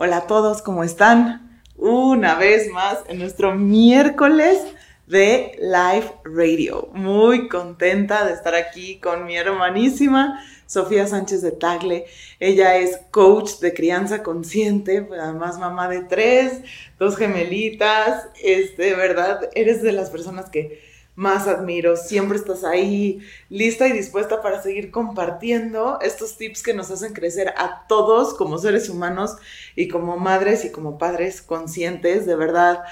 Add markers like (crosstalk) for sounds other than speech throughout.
Hola a todos, ¿cómo están? Una vez más en nuestro miércoles de Live Radio. Muy contenta de estar aquí con mi hermanísima Sofía Sánchez de Tagle. Ella es coach de crianza consciente, además mamá de tres, dos gemelitas. Este, verdad, eres de las personas que más admiro. Siempre estás ahí, lista y dispuesta para seguir compartiendo estos tips que nos hacen crecer a todos como seres humanos y como madres y como padres conscientes. De verdad,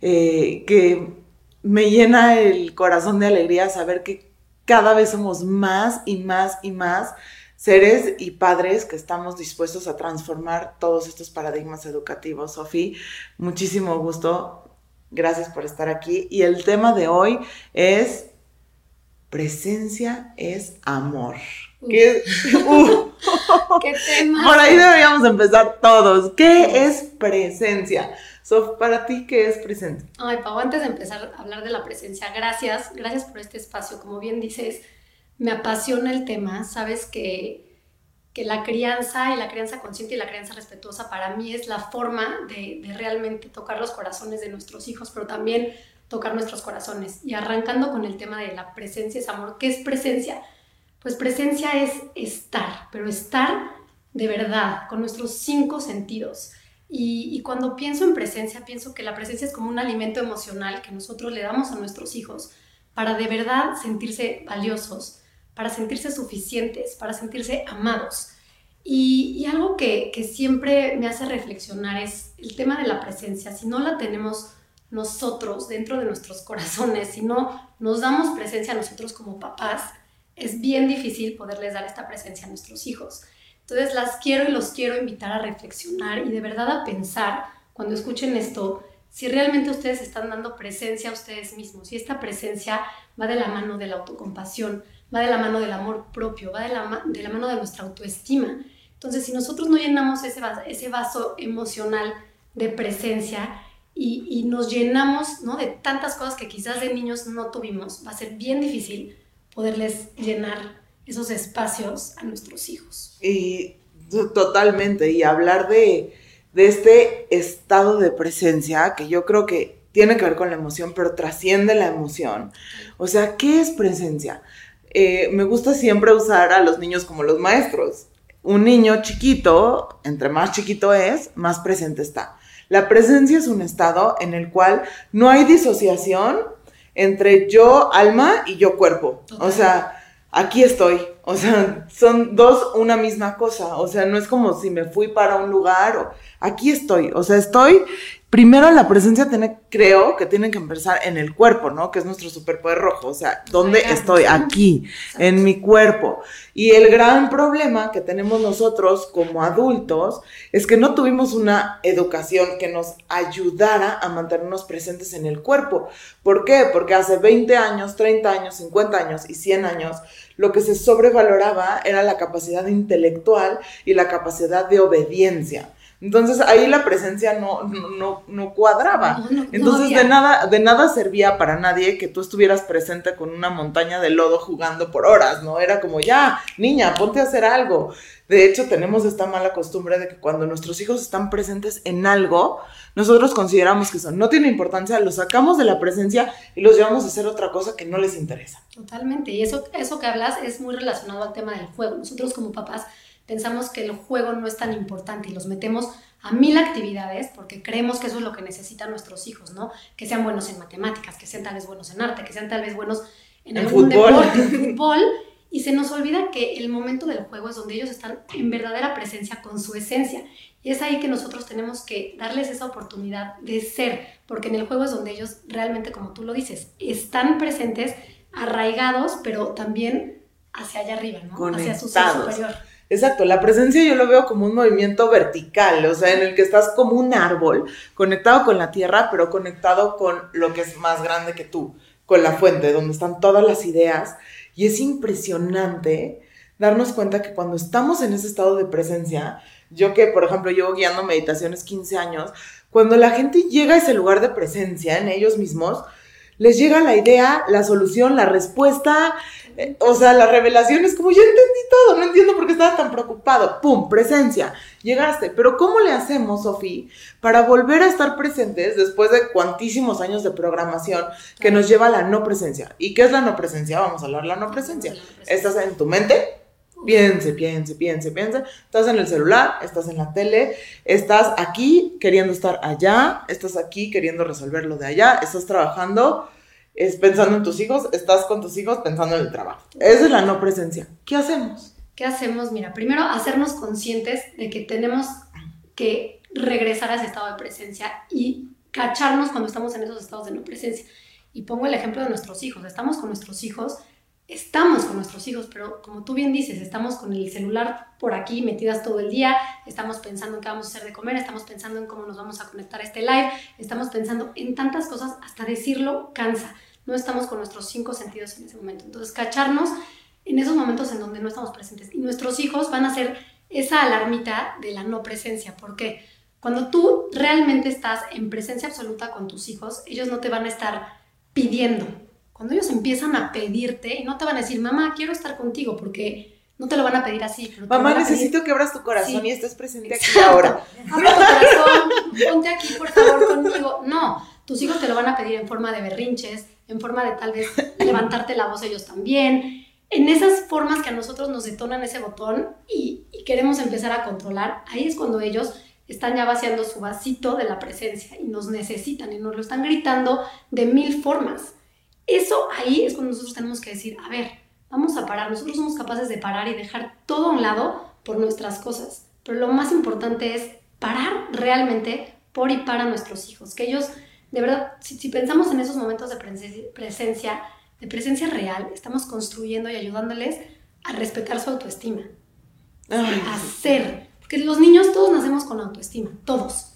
eh, que me llena el corazón de alegría saber que cada vez somos más y más y más seres y padres que estamos dispuestos a transformar todos estos paradigmas educativos. Sofía, muchísimo gusto Gracias por estar aquí. Y el tema de hoy es presencia es amor. ¿Qué, (laughs) uh. (laughs) ¿Qué tema? Por ahí deberíamos empezar todos. ¿Qué es presencia? Sof, para ti, ¿qué es presencia? Ay, Pau, antes de empezar a hablar de la presencia, gracias, gracias por este espacio. Como bien dices, me apasiona el tema. Sabes que que la crianza y la crianza consciente y la crianza respetuosa para mí es la forma de, realmente tocar los corazones de nuestros hijos, pero también tocar nuestros corazones. Y arrancando con el tema de la presencia es amor. ¿Qué es presencia? Pues presencia es estar, pero estar de verdad, con nuestros cinco sentidos. Y, cuando pienso en presencia, pienso que la presencia es como un alimento emocional que nosotros le damos a nuestros hijos para de verdad sentirse valiosos, para sentirse suficientes, para sentirse amados. Y, algo que, siempre me hace reflexionar es el tema de la presencia. Si no la tenemos nosotros dentro de nuestros (laughs) corazones, si no nos damos presencia a nosotros como papás, es bien difícil poderles dar esta presencia a nuestros hijos. Entonces las quiero y los quiero invitar a reflexionar y de verdad a pensar cuando escuchen esto, si realmente ustedes están dando presencia a ustedes mismos, si esta presencia va de la mano de la autocompasión, va de la mano del amor propio, va de la, de la mano de nuestra autoestima. Entonces, si nosotros no llenamos ese vaso, ese vaso emocional de presencia y, y, nos llenamos ¿no? de tantas cosas que quizás de niños no tuvimos, va a ser bien difícil poderles llenar esos espacios a nuestros hijos. Y totalmente, y hablar de, de este estado de presencia que yo creo que tiene que ver con la emoción, pero trasciende la emoción. O sea, ¿qué es presencia? Eh, me gusta siempre usar a los niños como los maestros. Un niño chiquito, entre más chiquito es, más presente está. La presencia es un estado en el cual no hay disociación entre yo alma y yo cuerpo. O sea, aquí estoy. O sea, son dos una misma cosa. O sea, no es como si me fui para un lugar o aquí estoy. O sea, estoy primero la presencia tiene, creo que tiene que empezar en el cuerpo, ¿no? Que es nuestro superpoder rojo. O sea, ¿dónde estoy? Aquí, en mi cuerpo. Y el gran problema que tenemos nosotros como adultos es que no tuvimos una educación que nos ayudara a mantenernos presentes en el cuerpo. ¿Por qué? Porque hace 20 años, 30 años, 50 años y 100 años, lo que se sobrevaloraba era la capacidad intelectual y la capacidad de obediencia. Entonces ahí la presencia no, no, no cuadraba. Entonces de nada, de nada servía para nadie que tú estuvieras presente con una montaña de lodo jugando por horas, ¿no? Era como, ya, niña, ponte a hacer algo. De hecho, tenemos esta mala costumbre de que cuando nuestros hijos están presentes en algo, nosotros consideramos que eso no tiene importancia, los sacamos de la presencia y los llevamos a hacer otra cosa que no les interesa. Totalmente. Y eso, eso que hablas es muy relacionado al tema del juego. Nosotros como papás pensamos que el juego no es tan importante y los metemos a mil actividades porque creemos que eso es lo que necesitan nuestros hijos, ¿no? Que sean buenos en matemáticas, que sean tal vez buenos en arte, que sean tal vez buenos en, algún deporte, en fútbol. Y se nos olvida que el momento del juego es donde ellos están en verdadera presencia con su esencia. Y es ahí que nosotros tenemos que darles esa oportunidad de ser, porque en el juego es donde ellos realmente, como tú lo dices, están presentes, arraigados, pero también hacia allá arriba, ¿no? Hacia su ser superior. Exacto, la presencia yo lo veo como un movimiento vertical, o sea, en el que estás como un árbol, conectado con la tierra, pero conectado con lo que es más grande que tú, con la fuente, donde están todas las ideas. Y es impresionante darnos cuenta que cuando estamos en ese estado de presencia, yo que, por ejemplo, llevo guiando meditaciones 15 años, cuando la gente llega a ese lugar de presencia en ellos mismos, les llega la idea, la solución, la respuesta, Eh, o sea, la revelación es como, ya entendí todo, no entiendo por qué estaba tan preocupado. ¡Pum! Presencia. Llegaste. Pero ¿cómo le hacemos, Sofía, para volver a estar presentes después de cuantísimos años de programación que nos lleva a la no presencia? ¿Y qué es la no presencia? Vamos a hablar de la no presencia. Estás en tu mente, Piense, piense, piense, piense. Estás en el celular, estás en la tele, estás aquí queriendo estar allá, estás aquí queriendo resolver lo de allá, estás trabajando, es pensando en tus hijos, estás con tus hijos pensando en el trabajo. Esa es la no presencia. ¿Qué hacemos? ¿Qué hacemos? Mira, primero hacernos conscientes de que tenemos que regresar a ese estado de presencia y cacharnos cuando estamos en esos estados de no presencia. Y pongo el ejemplo de nuestros hijos. Estamos con nuestros hijos estamos con nuestros hijos, pero como tú bien dices, estamos con el celular por aquí metidas todo el día, estamos pensando en qué vamos a hacer de comer, estamos pensando en cómo nos vamos a conectar a este live, estamos pensando en tantas cosas, hasta decirlo cansa. No estamos con nuestros cinco sentidos en ese momento. Entonces, cacharnos en esos momentos en donde no estamos presentes. Y nuestros hijos van a ser esa alarmita de la no presencia. porque Cuando tú realmente estás en presencia absoluta con tus hijos, ellos no te van a estar pidiendo, cuando ellos empiezan a pedirte, y no te van a decir, mamá, quiero estar contigo, porque no te lo van a pedir así. mamá, necesito que abras tu corazón y estés presente aquí ahora. (laughs) Abre tu corazón, ponte aquí, por favor, conmigo. No, tus hijos te lo van a pedir en forma de berrinches, en forma de tal vez levantarte la voz ellos también. En esas formas que a nosotros nos detonan ese botón y, y queremos empezar a controlar, ahí es cuando ellos están ya vaciando su vasito de la presencia y nos necesitan y nos lo están gritando de mil formas. Eso ahí es cuando nosotros tenemos que decir, a ver, vamos a parar. Nosotros somos capaces de parar y dejar todo a un lado por nuestras cosas. Pero lo más importante es parar realmente por y para nuestros hijos. Que ellos, de verdad, si, pensamos en esos momentos de presencia, de presencia real, estamos construyendo y ayudándoles a respetar su autoestima. a ser. Porque los niños todos nacemos con autoestima, todos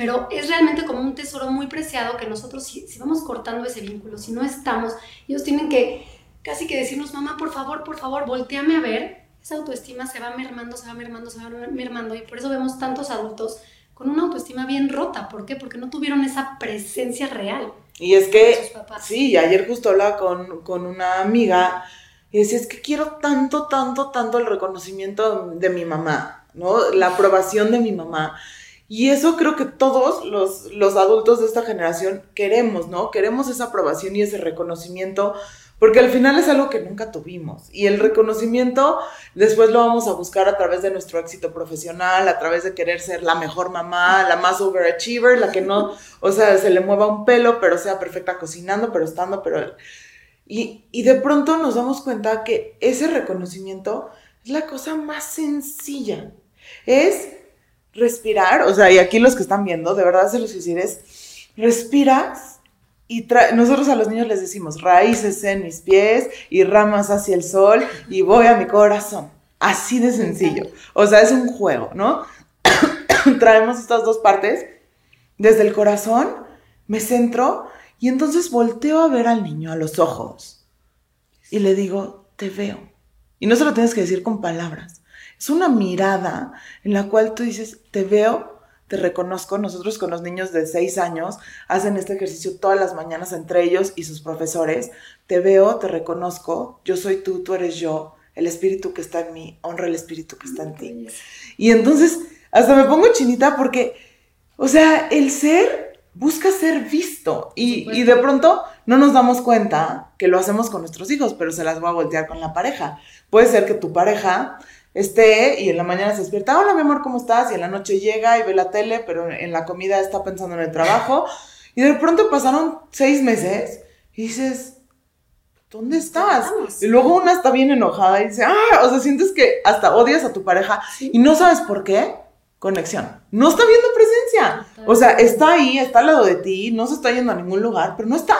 pero es realmente como un tesoro muy preciado que nosotros, si, vamos cortando ese vínculo, si no estamos, ellos tienen que casi que decirnos, mamá, por favor, por favor, volteame a ver, esa autoestima se va mermando, se va mermando, se va mermando, y por eso vemos tantos adultos con una autoestima bien rota. ¿Por qué? Porque no tuvieron esa presencia real. Y es que, sí, ayer justo hablaba con, con una amiga y decía, es que quiero tanto, tanto, tanto el reconocimiento de mi mamá, ¿no? La aprobación de mi mamá. Y eso creo que todos los, los adultos de esta generación queremos, ¿no? Queremos esa aprobación y ese reconocimiento, porque al final es algo que nunca tuvimos. Y el reconocimiento después lo vamos a buscar a través de nuestro éxito profesional, a través de querer ser la mejor mamá, la más overachiever, la que no, o sea, se le mueva un pelo, pero sea perfecta cocinando, pero estando, pero... Y, y de pronto nos damos cuenta que ese reconocimiento es la cosa más sencilla. Es respirar, o sea, y aquí los que están viendo, de verdad se los es, respiras y nosotros a los niños les decimos raíces en mis pies y ramas hacia el sol y voy a mi corazón. Así de sencillo. O sea, es un juego, ¿no? (coughs) Traemos estas dos partes. Desde el corazón me centro y entonces volteo a ver al niño a los ojos y le digo, te veo. Y no se lo tienes que decir con palabras es una mirada en la cual tú dices, te veo, te reconozco. Nosotros con los niños de 6 años hacen este ejercicio todas las mañanas entre ellos y sus profesores. Te veo, te reconozco, yo soy tú, tú eres yo, el espíritu que está en mí, honra el espíritu que está en ti. Y entonces hasta me pongo chinita porque, o sea, el ser busca ser visto y, y, de pronto no nos damos cuenta que lo hacemos con nuestros hijos, pero se las voy a voltear con la pareja. Puede ser que tu pareja esté y en la mañana se despierta, hola mi amor, ¿cómo estás? Y en la noche llega y ve la tele, pero en la comida está pensando en el trabajo. (gasps) Y de pronto pasaron seis meses y dices, ¿dónde estás? Y luego una está bien enojada y dice, ah, o sea, sientes que hasta odias a tu pareja y no sabes por qué. Conexión. No está viendo presencia. O sea, está ahí, está al lado de ti, no se está yendo a ningún lugar, pero no está.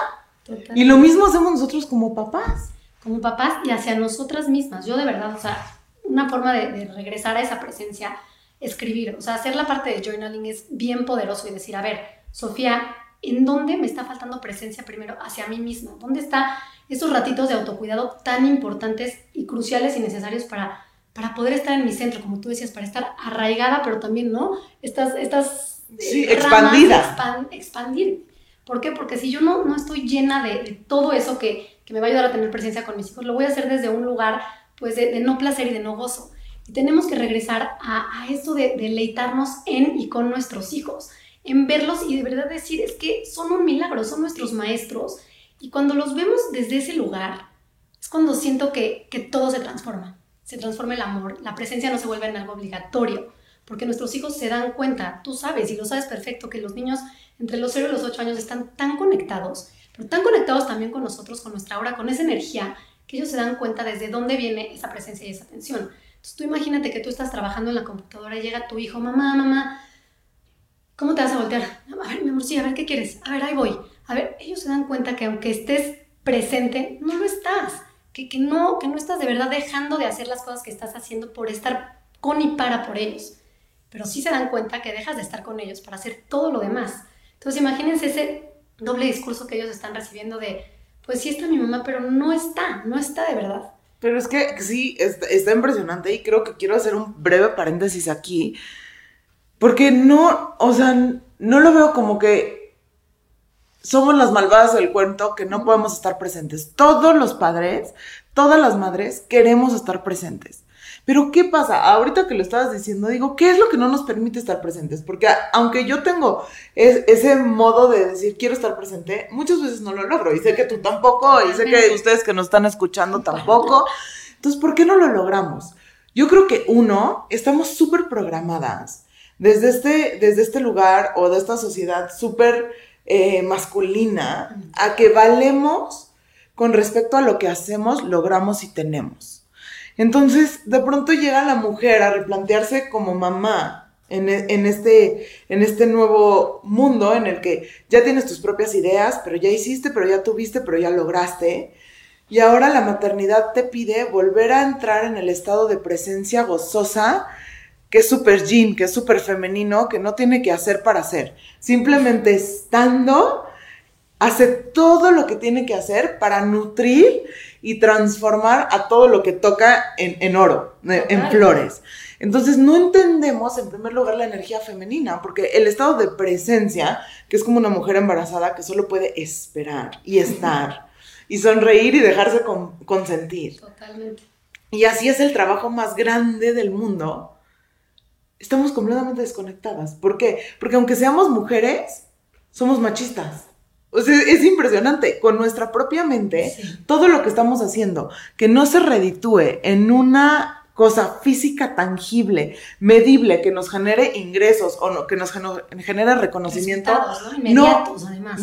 Y lo mismo hacemos nosotros como papás. Como papás y hacia nosotras mismas. Yo de verdad, o sea, una forma de, regresar a esa presencia, escribir, o sea, hacer la parte de journaling es bien poderoso y decir, a ver, Sofía, ¿en dónde me está faltando presencia primero hacia mí misma? ¿Dónde están esos ratitos de autocuidado tan importantes y cruciales y necesarios para, para poder estar en mi centro, como tú decías, para estar arraigada, pero también, ¿no? Estas, estas sí, expandida. expandir. ¿Por qué? Porque si yo no, no estoy llena de, todo eso que, que me va a ayudar a tener presencia con mis hijos, lo voy a hacer desde un lugar pues de, no placer y de no gozo. Y tenemos que regresar a, a esto de, de deleitarnos en y con nuestros hijos, en verlos y de verdad decir, es que son un milagro, son nuestros maestros. Y cuando los vemos desde ese lugar, es cuando siento que, que todo se transforma. Se transforma el amor, la presencia no se vuelve en algo obligatorio, porque nuestros hijos se dan cuenta, tú sabes y lo sabes perfecto, que los niños entre los 0 y los 8 años están tan conectados, pero tan conectados también con nosotros, con nuestra aura, con esa energía, que ellos se dan cuenta desde dónde viene esa presencia y esa atención. Entonces tú imagínate que tú estás trabajando en la computadora y llega tu hijo, mamá, mamá, ¿cómo te vas a voltear? A ver, mi amor, sí, a ver, ¿qué quieres? A ver, ahí voy. A ver, ellos se dan cuenta que aunque estés presente, no lo estás. Que, que, no, que no estás de verdad dejando de hacer las cosas que estás haciendo por estar con y para por ellos pero sí se dan cuenta que dejas de estar con ellos para hacer todo lo demás. Entonces imagínense ese doble discurso que ellos están recibiendo de, pues sí está mi mamá, pero no está, no está de verdad. Pero es que sí, está, impresionante y creo que quiero hacer un breve paréntesis aquí, porque no, o sea, no lo veo como que somos las malvadas del cuento que no podemos estar presentes. Todos los padres, todas las madres queremos estar presentes. Pero ¿qué pasa? Ahorita que lo estabas diciendo, digo, ¿qué es lo que no nos permite estar presentes? Porque aunque yo tengo ese modo de decir, quiero estar presente, muchas veces no lo logro. Y sé que tú tampoco, y sé que ustedes que nos están escuchando tampoco. Entonces, ¿por qué no lo logramos? Yo creo que uno, estamos súper programadas desde este, desde este lugar o de esta sociedad súper eh, masculina a que valemos con respecto a lo que hacemos, logramos y tenemos. Entonces, de pronto llega la mujer a replantearse como mamá en, e, este, en este nuevo mundo en el que ya tienes tus propias ideas, pero ya hiciste, pero ya tuviste, pero ya lograste. Y ahora la maternidad te pide volver a entrar en el estado de presencia gozosa, que es súper yin, que es súper femenino, que no tiene que hacer para hacer. Simplemente estando, hace todo lo que tiene que hacer para nutrir y transformar a todo lo que toca en, oro, en flores. Entonces no entendemos en primer lugar la energía femenina, porque el estado de presencia, que es como una mujer embarazada que solo puede esperar y estar y sonreír y dejarse consentir. Totalmente. Y así es el trabajo más grande del mundo. Estamos completamente desconectadas. ¿Por qué? Porque aunque seamos mujeres, somos machistas. O sea, es impresionante. Con nuestra propia mente, todo lo que estamos haciendo, que no se reditúe en una cosa física tangible, medible, que nos genere ingresos o no, que nos genere reconocimiento, ¿no? además.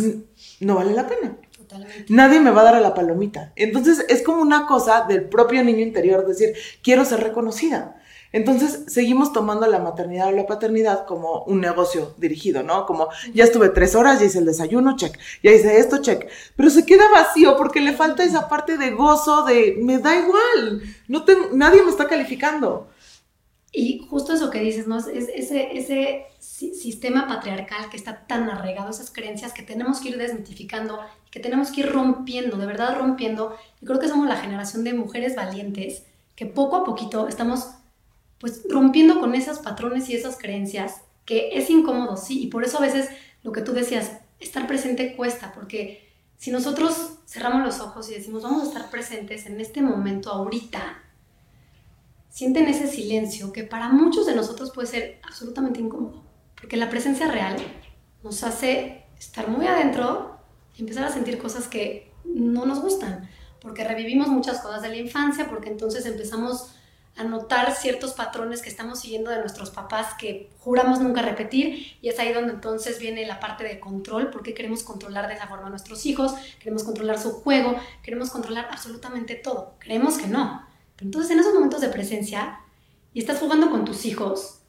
no vale la pena. Totalmente. Nadie me va a dar a la palomita. Entonces es como una cosa del propio niño interior, decir, quiero ser reconocida. Entonces seguimos tomando la maternidad o la paternidad como un negocio dirigido, ¿no? Como ya estuve tres horas, ya hice el desayuno, check, ya hice esto, check, pero se queda vacío porque le falta esa parte de gozo, de me da igual, no nadie me está calificando. Y justo eso que dices, ¿no? Es ese, ese sistema patriarcal que está tan arraigado, esas creencias que tenemos que ir desmitificando, que tenemos que ir rompiendo, de verdad rompiendo. Y creo que somos la generación de mujeres valientes que poco a poquito estamos pues rompiendo con esos patrones y esas creencias, que es incómodo, sí, y por eso a veces lo que tú decías, estar presente cuesta, porque si nosotros cerramos los ojos y decimos, vamos a estar presentes en este momento, ahorita, sienten ese silencio que para muchos de nosotros puede ser absolutamente incómodo, porque la presencia real nos hace estar muy adentro y empezar a sentir cosas que no nos gustan, porque revivimos muchas cosas de la infancia, porque entonces empezamos anotar ciertos patrones que estamos siguiendo de nuestros papás que juramos nunca repetir y es ahí donde entonces viene la parte de control, porque queremos controlar de esa forma a nuestros hijos, queremos controlar su juego, queremos controlar absolutamente todo. Creemos que no. Pero entonces en esos momentos de presencia y estás jugando con tus hijos,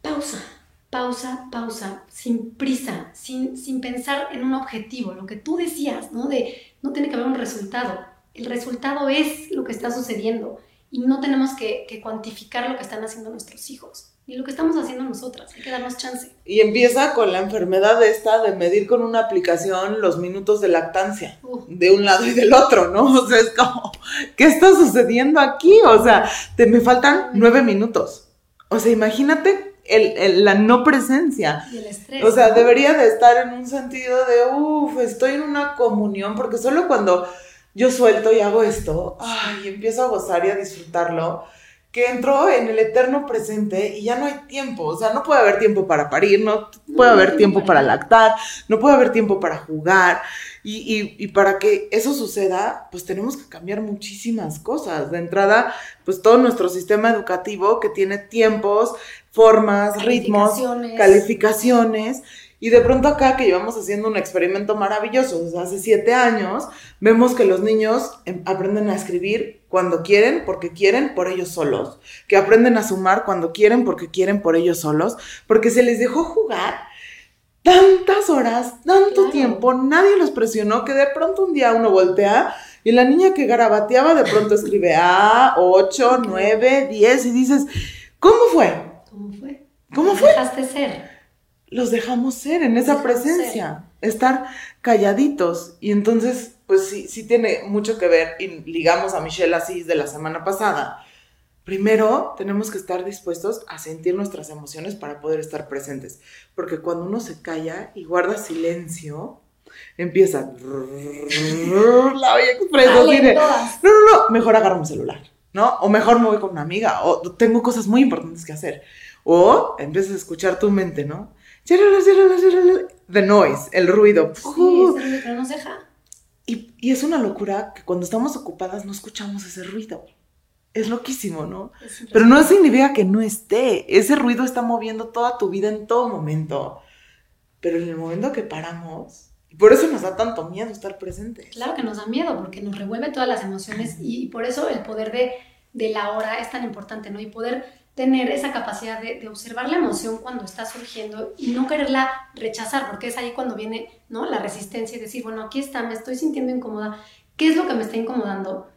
pausa, pausa, pausa, sin prisa, sin, sin pensar en un objetivo, lo que tú decías, ¿no? De no tiene que haber un resultado. El resultado es lo que está sucediendo y no tenemos que, cuantificar lo que están haciendo nuestros hijos, ni lo que estamos haciendo nosotras, hay que darnos chance. Y empieza con la enfermedad esta de medir con una aplicación los minutos de lactancia, de un lado y del otro, ¿no? (laughs) O sea, es como, ¿qué está sucediendo aquí? O sea, te, me faltan nueve minutos. O sea, imagínate el, la no presencia. Y el estrés. O sea, debería de estar en un sentido de, uff, estoy en una comunión, porque solo cuando yo suelto y hago esto, ay, y empiezo a gozar y a disfrutarlo, que entró en el eterno presente y ya no hay tiempo, o sea, no puede haber tiempo para parir, no puede haber tiempo para lactar, no puede haber tiempo para jugar. Y, y, para que eso suceda, pues tenemos que cambiar muchísimas cosas. De entrada, pues todo nuestro sistema educativo que tiene tiempos, formas, ritmos, calificaciones. Y de pronto acá que llevamos haciendo un experimento maravilloso desde hace siete años, vemos que los niños em, aprenden a escribir cuando quieren, porque quieren, por ellos solos. Que aprenden a sumar cuando quieren, porque quieren, por ellos solos. Porque se les dejó jugar tantas horas, tanto tiempo, nadie los presionó que de pronto un día uno voltea y la niña que garabateaba de pronto escribe A, 8, 9, 10 y dices, ¿cómo fue? ¿Cómo fue? ¿Cómo fue? Dejaste ser los dejamos ser en esa presencia, estar calladitos. Y entonces, pues sí, sí tiene mucho que ver, y ligamos a Michelle Asís de la semana pasada. Primero, tenemos que estar dispuestos a sentir nuestras emociones para poder estar presentes. Porque cuando uno se calla y guarda silencio, empieza (laughs) la expresión. No, no, no, mejor agarro mi celular, ¿no? O mejor me voy con una amiga, o tengo cosas muy importantes que hacer. O empiezas a escuchar tu mente, ¿no? The noise, el ruido. Sí, ese ruido que nos deja. Y, y, es una locura que cuando estamos ocupadas no escuchamos ese ruido. Es loquísimo, ¿no? Pero no significa que no esté. Ese ruido está moviendo toda tu vida en todo momento. Pero en el momento que paramos, y por eso nos da tanto miedo estar presentes. Claro que nos da miedo, porque nos revuelve todas las emociones y, por eso el poder de, de la hora es tan importante, ¿no? Y poder tener esa capacidad de, observar la emoción cuando está surgiendo y no quererla rechazar, porque es ahí cuando viene ¿no? la resistencia y decir, bueno, aquí está, me estoy sintiendo incómoda, ¿qué es lo que me está incomodando?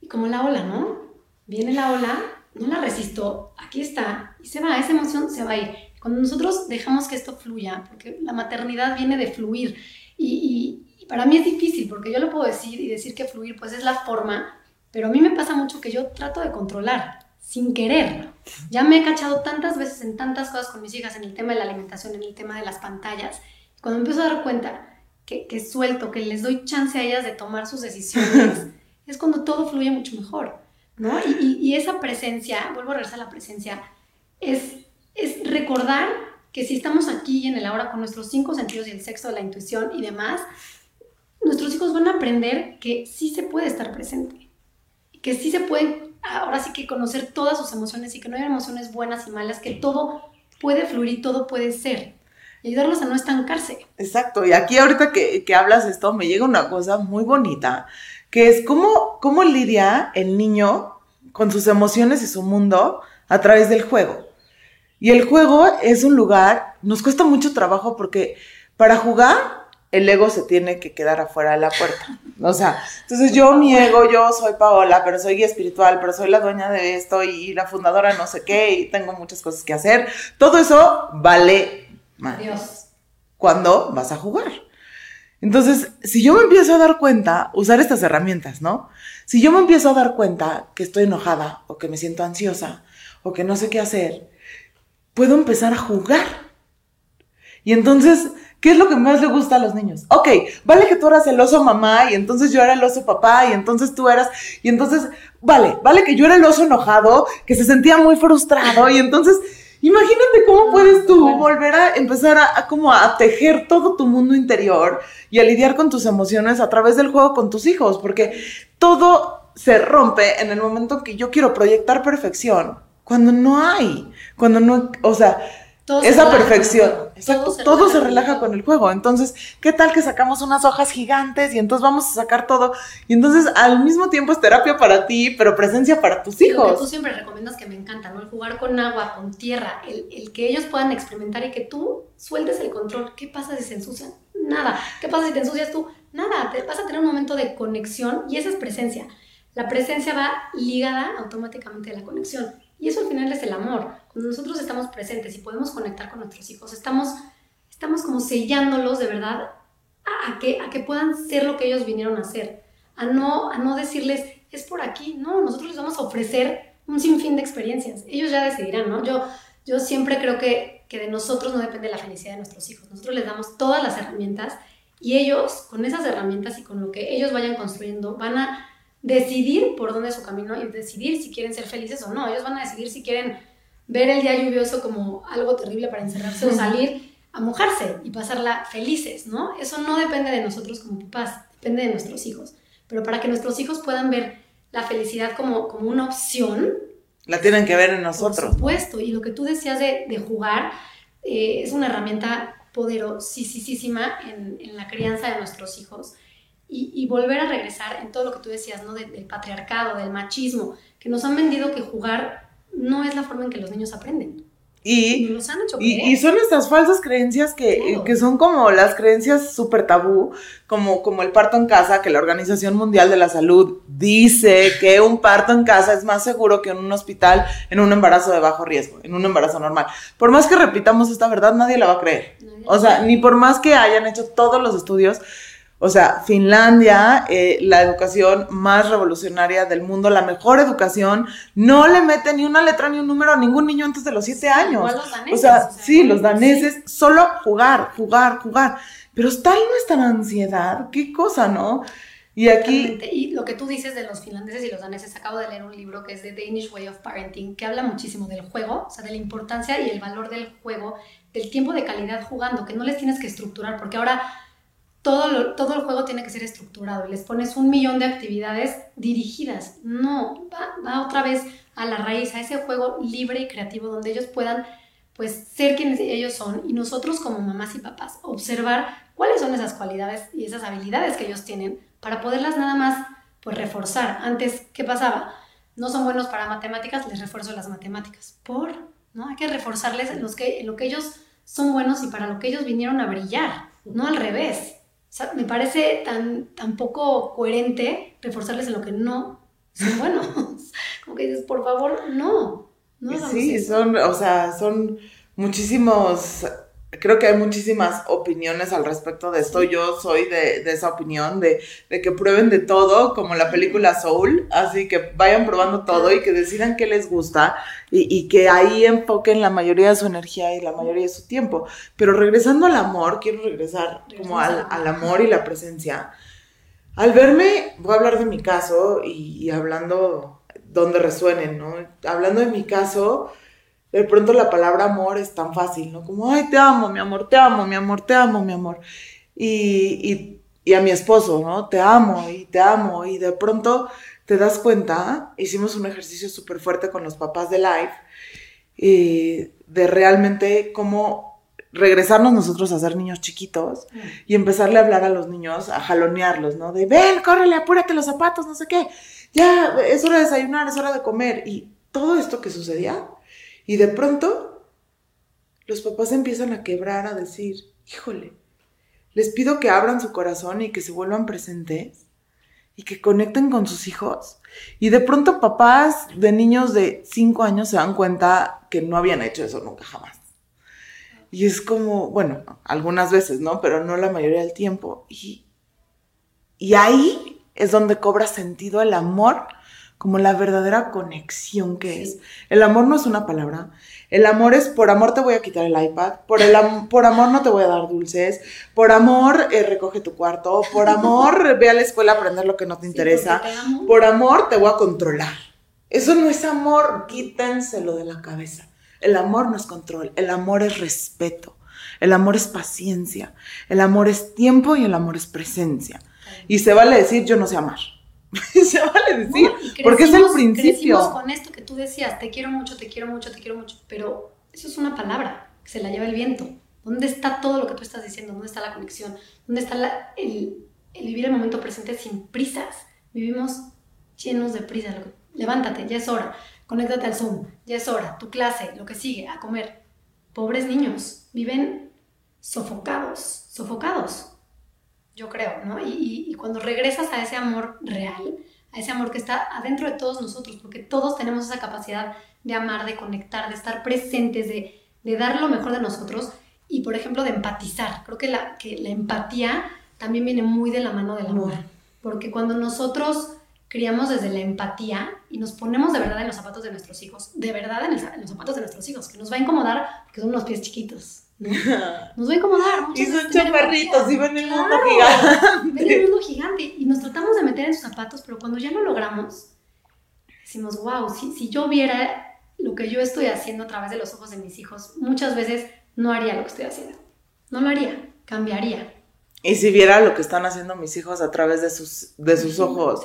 Y como la ola, ¿no? Viene la ola, no la resisto, aquí está, y se va, esa emoción se va a ir. Cuando nosotros dejamos que esto fluya, porque la maternidad viene de fluir, y, y para mí es difícil, porque yo lo puedo decir y decir que fluir pues es la forma, pero a mí me pasa mucho que yo trato de controlar sin querer. Ya me he cachado tantas veces en tantas cosas con mis hijas, en el tema de la alimentación, en el tema de las pantallas. Cuando me empiezo a dar cuenta que, que suelto, que les doy chance a ellas de tomar sus decisiones, (laughs) es cuando todo fluye mucho mejor. ¿no? Y, y, esa presencia, vuelvo a regresar a la presencia, es, es recordar que si estamos aquí en el ahora con nuestros cinco sentidos y el sexo la intuición y demás, nuestros hijos van a aprender que sí se puede estar presente, que sí se puede ahora sí que conocer todas sus emociones y que no hay emociones buenas y malas, que todo puede fluir y todo puede ser. Y ayudarlos a no estancarse. Exacto, y aquí ahorita que, que hablas esto, me llega una cosa muy bonita, que es cómo, cómo lidia el niño con sus emociones y su mundo a través del juego. Y el juego es un lugar, nos cuesta mucho trabajo porque para jugar el ego se tiene que quedar afuera de la puerta. O sea, entonces yo mi ego, yo soy Paola, pero soy guía espiritual, pero soy la dueña de esto y la fundadora no sé qué y tengo muchas cosas que hacer. Todo eso vale más. Dios. Cuando vas a jugar. Entonces, si yo me empiezo a dar cuenta, usar estas herramientas, ¿no? Si yo me empiezo a dar cuenta que estoy enojada o que me siento ansiosa o que no sé qué hacer, puedo empezar a jugar. Y entonces ¿Qué es lo que más le gusta a los niños? Ok, vale que tú eras el oso mamá y entonces yo era el oso papá y entonces tú eras, y entonces, vale, vale que yo era el oso enojado, que se sentía muy frustrado y entonces, imagínate cómo puedes tú volver a empezar a, como a tejer todo tu mundo interior y a lidiar con tus emociones a través del juego con tus hijos, porque todo se rompe en el momento que yo quiero proyectar perfección, cuando no hay, cuando no, o sea, esa perfección. Exacto, todo, se, relaja, con el juego. Entonces, ¿qué tal que sacamos unas hojas gigantes y entonces vamos a sacar todo? Y entonces al mismo tiempo es terapia para ti, pero presencia para tus hijos. Lo tú siempre recomiendas que me encanta, ¿no? El jugar con agua, con tierra, el, el que ellos puedan experimentar y que tú sueltes el control. ¿Qué pasa si se ensucian? Nada. ¿Qué pasa si te ensucias tú? Nada. Te vas a tener un momento de conexión y esa es presencia. La presencia va ligada automáticamente a la conexión. Y eso al final es el amor. Cuando nosotros estamos presentes y podemos conectar con nuestros hijos, estamos, estamos como sellándolos de verdad a, que, a que puedan ser lo que ellos vinieron a ser. A no, a no decirles, es por aquí. No, nosotros les vamos a ofrecer un sinfín de experiencias. Ellos ya decidirán, ¿no? Yo, yo siempre creo que, que de nosotros no depende la felicidad de nuestros hijos. Nosotros les damos todas las herramientas Y ellos, con esas herramientas y con lo que ellos vayan construyendo, van a decidir por dónde es su camino y decidir si quieren ser felices o no. Ellos van a decidir si quieren ver el día lluvioso como algo terrible para encerrarse o salir a mojarse y pasarla felices, ¿no? Eso no depende de nosotros como papás, depende de nuestros hijos. Pero para que nuestros hijos puedan ver la felicidad como, como una opción. La tienen que ver en nosotros. Por supuesto. Y lo que tú decías de, de jugar eh, es una herramienta poderosísima en, en la crianza de nuestros hijos. Y, y, volver a regresar en todo lo que tú decías, ¿no? del patriarcado, del machismo, que nos han vendido que jugar no es la forma en que los niños aprenden. Y, y, son estas falsas creencias que, que son como las creencias súper tabú, como, como el parto en casa, que la Organización Mundial de la Salud dice que un parto en casa es más seguro que en un hospital en un embarazo de bajo riesgo, en un embarazo normal. Por más que repitamos esta verdad, nadie la va a creer. O sea, ni por más que hayan hecho todos los estudios, o sea, Finlandia, eh, la educación más revolucionaria del mundo, la mejor educación, no le mete ni una letra ni un número a ningún niño antes de los siete años. Los daneses, o sea, sí, los daneses, solo jugar, jugar, jugar. Pero tal nuestra ansiedad, qué cosa, ¿no? Y aquí... Y lo que tú dices de los finlandeses y los daneses, acabo de leer un libro que es The Danish Way of Parenting, que habla muchísimo del juego, o sea, de la importancia y el valor del juego, del tiempo de calidad jugando, que no les tienes que estructurar, porque ahora todo, todo el juego tiene que ser estructurado y les pones un millón de actividades dirigidas. No, va, otra vez a la raíz, a ese juego libre y creativo donde ellos puedan pues ser quienes ellos son y nosotros como mamás y papás observar cuáles son esas cualidades y esas habilidades que ellos tienen para poderlas nada más pues reforzar. Antes, ¿qué pasaba? No son buenos para matemáticas, les refuerzo las matemáticas. ¿Por? ¿No? Hay que reforzarles los que, en lo que ellos son buenos y para lo que ellos vinieron a brillar, no al revés me parece tan, tan poco coherente reforzarles en lo que no son buenos. (laughs) Como que dices, por favor, no. no sí, son, o sea, son muchísimos creo que hay muchísimas opiniones al respecto de esto. Yo soy de, esa opinión, de, que prueben de todo, como la película Soul, así que vayan probando todo y que decidan qué les gusta y, que ahí enfoquen la mayoría de su energía y la mayoría de su tiempo. Pero regresando al amor, quiero regresar como al, amor y la presencia. Al verme, voy a hablar de mi caso y, y hablando donde resuenen, ¿no? Hablando de mi caso, de pronto la palabra amor es tan fácil, ¿no? Como, ay, te amo, mi amor, te amo, mi amor, te amo, mi amor. Y, a mi esposo, ¿no? Te amo y te amo. Y de pronto te das cuenta, hicimos un ejercicio súper fuerte con los papás de Life, y de realmente cómo regresarnos nosotros a ser niños chiquitos y empezarle a hablar a los niños, a jalonearlos, ¿no? De, ven, córrele, apúrate los zapatos, no sé qué. Ya, es hora de desayunar, es hora de comer. Y todo esto que sucedía y de pronto, los papás empiezan a quebrar, a decir, híjole, les pido que abran su corazón y que se vuelvan presentes y que conecten con sus hijos. Y de pronto papás de niños de 5 años se dan cuenta que no habían hecho eso nunca jamás. Y es como, bueno, algunas veces, ¿no? Pero no la mayoría del tiempo. Y, y ahí es donde cobra sentido el amor como la verdadera conexión que es. El amor no es una palabra. El amor es, por amor te voy a quitar el iPad, por, el por amor no te voy a dar dulces, por amor eh, recoge tu cuarto, por amor (laughs) ve a la escuela a aprender lo que no te interesa, por amor te voy a controlar. Eso no es amor, quítenselo de la cabeza. El amor no es control, el amor es respeto, el amor es paciencia, el amor es tiempo y el amor es presencia. Y se vale decir yo no sé amar. (laughs) se vale decir, porque es el principio. con esto que tú decías, te quiero mucho, te quiero mucho, te quiero mucho, pero eso es una palabra que se la lleva el viento. ¿Dónde está todo lo que tú estás diciendo? ¿Dónde está la conexión? ¿Dónde está el, vivir el momento presente sin prisas? Vivimos llenos de prisas. Levántate, ya es hora. Conéctate al Zoom, ya es hora. Tu clase, lo que sigue, a comer. Pobres niños, viven sofocados, sofocados yo creo, ¿no? Y, cuando regresas a ese amor real, a ese amor que está adentro de todos nosotros, porque todos tenemos esa capacidad de amar, de conectar, de estar presentes, de, de dar lo mejor de nosotros y, por ejemplo, de empatizar. Creo que la, que la empatía también viene muy de la mano del amor, porque cuando nosotros criamos desde la empatía y nos ponemos de verdad en los zapatos de nuestros hijos, de verdad en, en los zapatos de nuestros hijos, que nos va a incomodar porque son unos pies chiquitos, (laughs) Nos va a incomodar. Y son chaparritos y ven el mundo gigante. Ven el mundo gigante y nos tratamos de meter en sus zapatos, pero cuando ya lo logramos, decimos, wow, si, si yo viera lo que yo estoy haciendo a través de los ojos de mis hijos, muchas veces no haría lo que estoy haciendo. No lo haría, cambiaría. Y si viera lo que están haciendo mis hijos a través de sus, de sus ojos.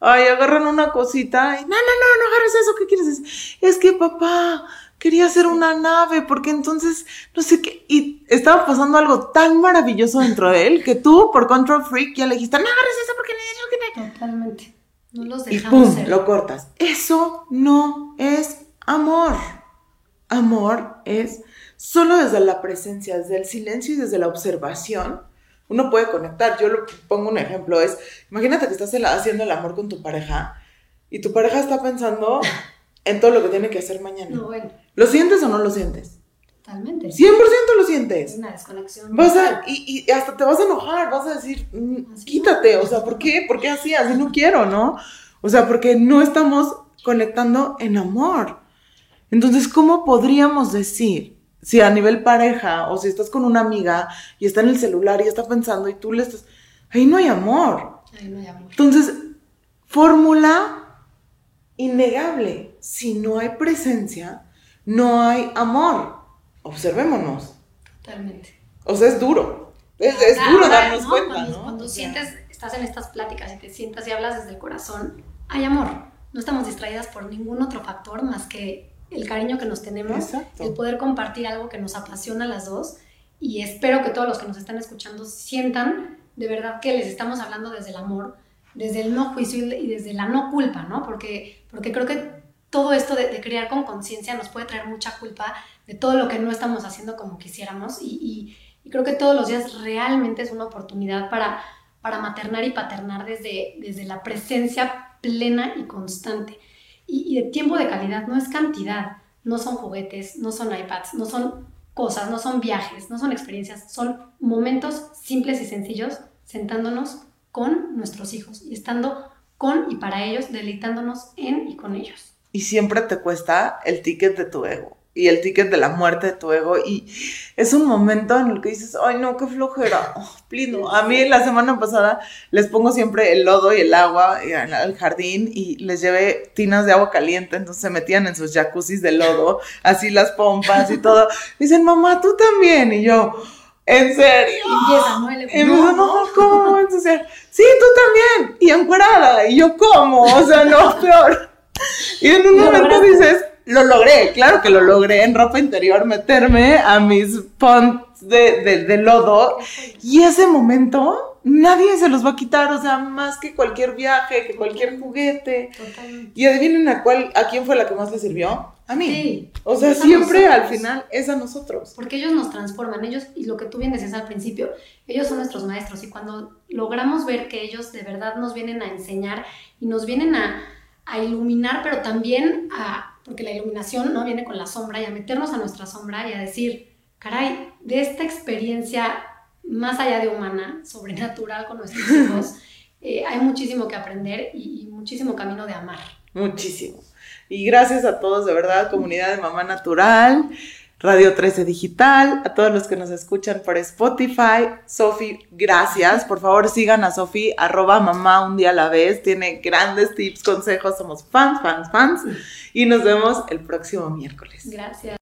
Ay, agarran una cosita y no, no, no, no agarres eso, ¿qué quieres decir? Es que papá quería hacer una nave porque entonces no sé qué. Y estaba pasando algo tan maravilloso dentro de él que tú, por control freak, ya le dijiste, no agarres eso porque no Totalmente. No los dejamos. Y pum, lo cortas. Eso no es amor. Amor es solo desde la presencia, desde el silencio y desde la observación. Uno puede conectar. Yo lo pongo un ejemplo. Es, imagínate que estás haciendo el amor con tu pareja y tu pareja está pensando (laughs) en todo lo que tiene que hacer mañana. No, bueno. ¿Lo sientes o no lo sientes? Totalmente. 100% lo sientes. Es una desconexión. Vas a, y, y, hasta te vas a enojar, vas a decir, mm, quítate, o sea, ¿por qué? ¿Por qué así? Así no quiero, ¿no? O sea, porque no estamos conectando en amor. Entonces, ¿cómo podríamos decir, si a nivel pareja o si estás con una amiga y está en el celular y está pensando y tú le estás, ahí no hay amor. Ahí no hay amor. Entonces, fórmula innegable, si no hay presencia, no hay amor. Observémonos. Totalmente. O sea, es duro. Es, duro darnos cuenta, cuando, ¿no? Cuando sientes, estás en estas pláticas y te sientas y hablas desde el corazón, hay amor. No estamos distraídas por ningún otro factor más que el cariño que nos tenemos, el poder compartir algo que nos apasiona a las dos. Y espero que todos los que nos están escuchando sientan de verdad que les estamos hablando desde el amor, desde el no juicio y desde la no culpa, ¿no? Porque, porque creo que todo esto de, de criar con conciencia nos puede traer mucha culpa de todo lo que no estamos haciendo como quisiéramos y, y, creo que todos los días realmente es una oportunidad para, para maternar y paternar desde, desde la presencia plena y constante y, de tiempo de calidad, no es cantidad, no son juguetes, no son iPads, no son cosas, no son viajes, no son experiencias, son momentos simples y sencillos sentándonos con nuestros hijos y estando con y para ellos, deleitándonos en y con ellos. Y siempre te cuesta el ticket de tu ego y el ticket de la muerte de tu ego. Y es un momento en el que dices, ay, no, qué flojera. Oh, A mí la semana pasada les pongo siempre el lodo y el agua al jardín y les llevé tinas de agua caliente, entonces se metían en sus jacuzzis de lodo, así las pompas y todo. (laughs) Dicen, mamá, tú también. Y yo, ¿en serio? Y empieza, ¿no? Y no, no, ¿cómo ensuciar? Sí, tú también. Y encuerada. Y yo, ¿cómo? O sea, no, (laughs) peor. (laughs) Y en un momento dices, lo logré, claro que lo logré en ropa interior, meterme a mis ponts de, de, lodo. Y ese momento nadie se los va a quitar, o sea, más que cualquier viaje, que cualquier juguete. Y adivinen a cuál, a quién fue la que más le sirvió. A mí. Sí, o sea, siempre al final es a nosotros. Porque ellos nos transforman, ellos, y lo que tú bien decías al principio, ellos son nuestros maestros. Y cuando logramos ver que ellos de verdad nos vienen a enseñar y nos vienen a, a iluminar, pero también a porque la iluminación no viene con la sombra y a meternos a nuestra sombra y a decir, caray, de esta experiencia más allá de humana, sobrenatural con nuestros (laughs) hijos, eh, hay muchísimo que aprender y, y muchísimo camino de amar. Muchísimo. Y gracias a todos, de verdad, comunidad de Mamá Natural. Radio 13 Digital, a todos los que nos escuchan por Spotify. Sofi, gracias. Por favor, sigan a Sofi, arroba mamá un día a la vez. Tiene grandes tips, consejos. Somos fans, fans, fans. Y nos vemos el próximo miércoles. Gracias.